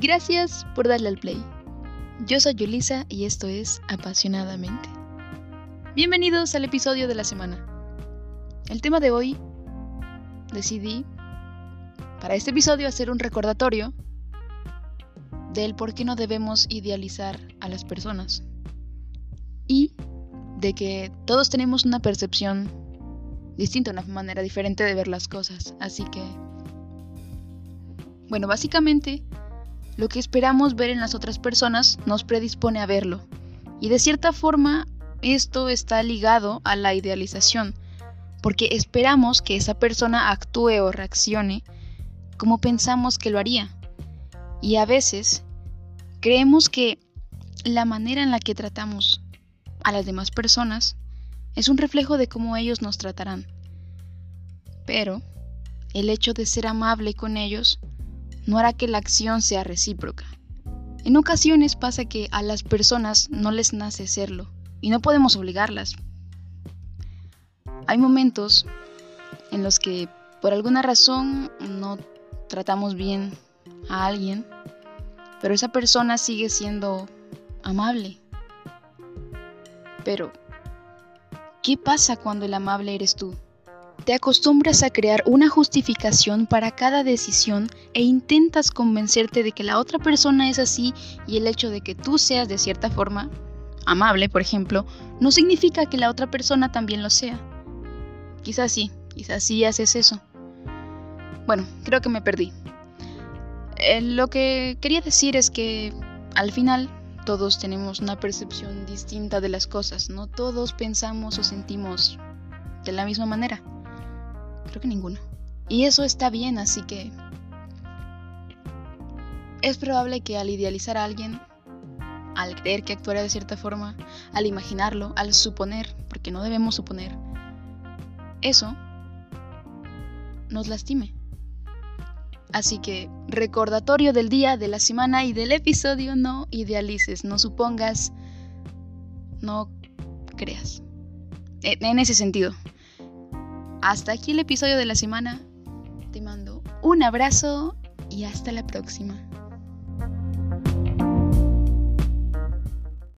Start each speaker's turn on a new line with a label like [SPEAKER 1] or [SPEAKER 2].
[SPEAKER 1] Gracias por darle al play. Yo soy Yulisa y esto es Apasionadamente. Bienvenidos al episodio de la semana. El tema de hoy decidí para este episodio hacer un recordatorio del por qué no debemos idealizar a las personas y de que todos tenemos una percepción distinta, una manera diferente de ver las cosas. Así que, bueno, básicamente lo que esperamos ver en las otras personas nos predispone a verlo. Y de cierta forma esto está ligado a la idealización, porque esperamos que esa persona actúe o reaccione como pensamos que lo haría. Y a veces creemos que la manera en la que tratamos a las demás personas es un reflejo de cómo ellos nos tratarán. Pero el hecho de ser amable con ellos no hará que la acción sea recíproca. En ocasiones pasa que a las personas no les nace serlo y no podemos obligarlas. Hay momentos en los que por alguna razón no tratamos bien a alguien, pero esa persona sigue siendo amable. Pero, ¿qué pasa cuando el amable eres tú? Te acostumbras a crear una justificación para cada decisión e intentas convencerte de que la otra persona es así y el hecho de que tú seas de cierta forma amable, por ejemplo, no significa que la otra persona también lo sea. Quizás sí, quizás sí haces eso. Bueno, creo que me perdí. Eh, lo que quería decir es que al final todos tenemos una percepción distinta de las cosas, no todos pensamos o sentimos de la misma manera. Creo que ninguno. Y eso está bien, así que... Es probable que al idealizar a alguien, al creer que actuará de cierta forma, al imaginarlo, al suponer, porque no debemos suponer, eso nos lastime. Así que, recordatorio del día, de la semana y del episodio, no idealices, no supongas, no creas. En ese sentido. Hasta aquí el episodio de la semana. Te mando un abrazo y hasta la próxima.